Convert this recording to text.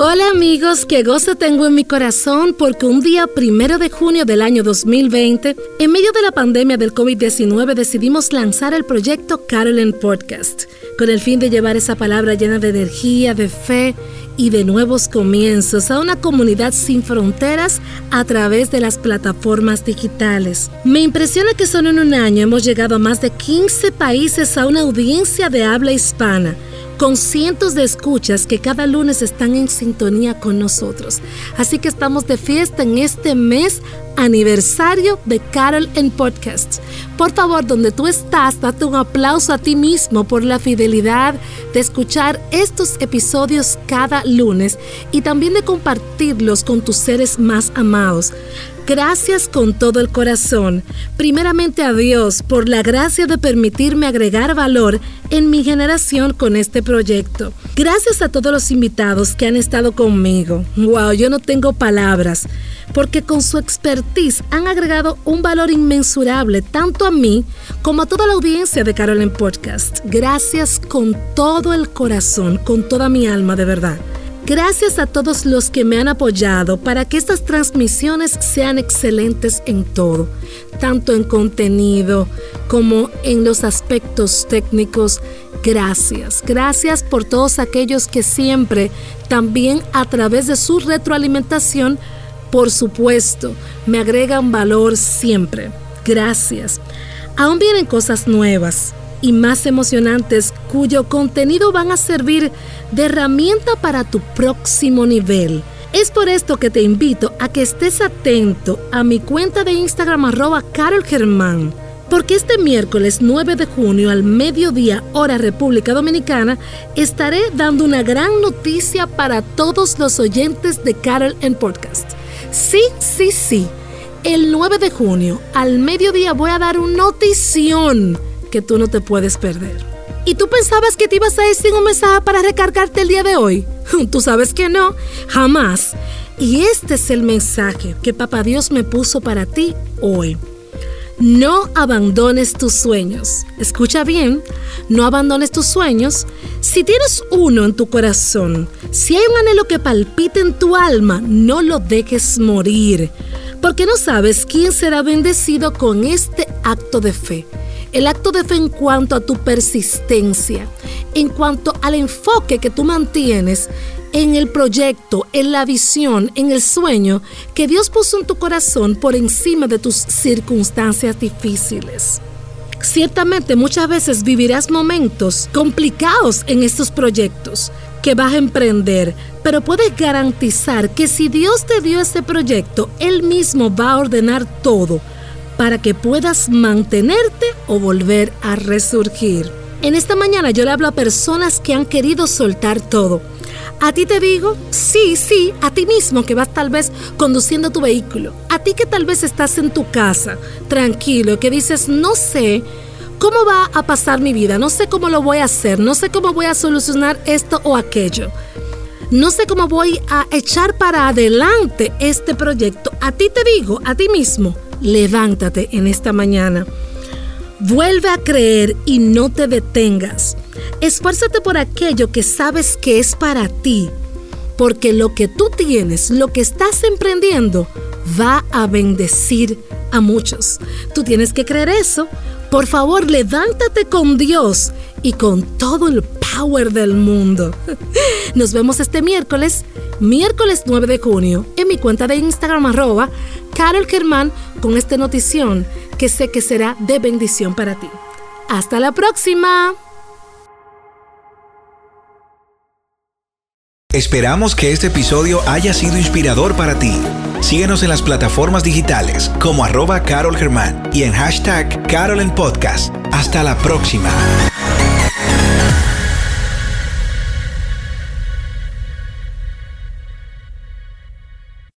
Hola amigos, qué gozo tengo en mi corazón porque un día primero de junio del año 2020, en medio de la pandemia del COVID-19, decidimos lanzar el proyecto Carolyn Podcast, con el fin de llevar esa palabra llena de energía, de fe y de nuevos comienzos a una comunidad sin fronteras a través de las plataformas digitales. Me impresiona que solo en un año hemos llegado a más de 15 países a una audiencia de habla hispana con cientos de escuchas que cada lunes están en sintonía con nosotros. Así que estamos de fiesta en este mes aniversario de Carol en Podcast. Por favor, donde tú estás, date un aplauso a ti mismo por la fidelidad de escuchar estos episodios cada lunes y también de compartirlos con tus seres más amados. Gracias con todo el corazón. Primeramente a Dios por la gracia de permitirme agregar valor en mi generación con este proyecto. Gracias a todos los invitados que han estado conmigo. Wow, yo no tengo palabras, porque con su expertise han agregado un valor inmensurable tanto a mí como a toda la audiencia de Carolyn Podcast. Gracias con todo el corazón, con toda mi alma de verdad. Gracias a todos los que me han apoyado para que estas transmisiones sean excelentes en todo, tanto en contenido como en los aspectos técnicos. Gracias, gracias por todos aquellos que siempre, también a través de su retroalimentación, por supuesto, me agregan valor siempre. Gracias. Aún vienen cosas nuevas y más emocionantes cuyo contenido van a servir de herramienta para tu próximo nivel. Es por esto que te invito a que estés atento a mi cuenta de Instagram arroba Carol Germán, porque este miércoles 9 de junio al mediodía hora República Dominicana estaré dando una gran noticia para todos los oyentes de Carol en Podcast. Sí, sí, sí. El 9 de junio al mediodía voy a dar una notición que tú no te puedes perder. ¿Y tú pensabas que te ibas a decir un mensaje para recargarte el día de hoy? Tú sabes que no, jamás. Y este es el mensaje que Papá Dios me puso para ti hoy. No abandones tus sueños. Escucha bien, no abandones tus sueños. Si tienes uno en tu corazón, si hay un anhelo que palpite en tu alma, no lo dejes morir, porque no sabes quién será bendecido con este acto de fe. El acto de fe en cuanto a tu persistencia, en cuanto al enfoque que tú mantienes en el proyecto, en la visión, en el sueño que Dios puso en tu corazón por encima de tus circunstancias difíciles. Ciertamente muchas veces vivirás momentos complicados en estos proyectos que vas a emprender, pero puedes garantizar que si Dios te dio ese proyecto, Él mismo va a ordenar todo para que puedas mantenerte o volver a resurgir. En esta mañana yo le hablo a personas que han querido soltar todo. A ti te digo, sí, sí, a ti mismo que vas tal vez conduciendo tu vehículo. A ti que tal vez estás en tu casa, tranquilo, que dices, no sé cómo va a pasar mi vida, no sé cómo lo voy a hacer, no sé cómo voy a solucionar esto o aquello. No sé cómo voy a echar para adelante este proyecto. A ti te digo, a ti mismo, levántate en esta mañana. Vuelve a creer y no te detengas. Esfuérzate por aquello que sabes que es para ti, porque lo que tú tienes, lo que estás emprendiendo, va a bendecir a muchos. Tú tienes que creer eso. Por favor, levántate con Dios y con todo el power del mundo. Nos vemos este miércoles, miércoles 9 de junio, mi cuenta de Instagram arroba Carol Germán con esta notición que sé que será de bendición para ti. Hasta la próxima. Esperamos que este episodio haya sido inspirador para ti. Síguenos en las plataformas digitales como arroba Carol Germán y en hashtag Carol en Podcast. Hasta la próxima.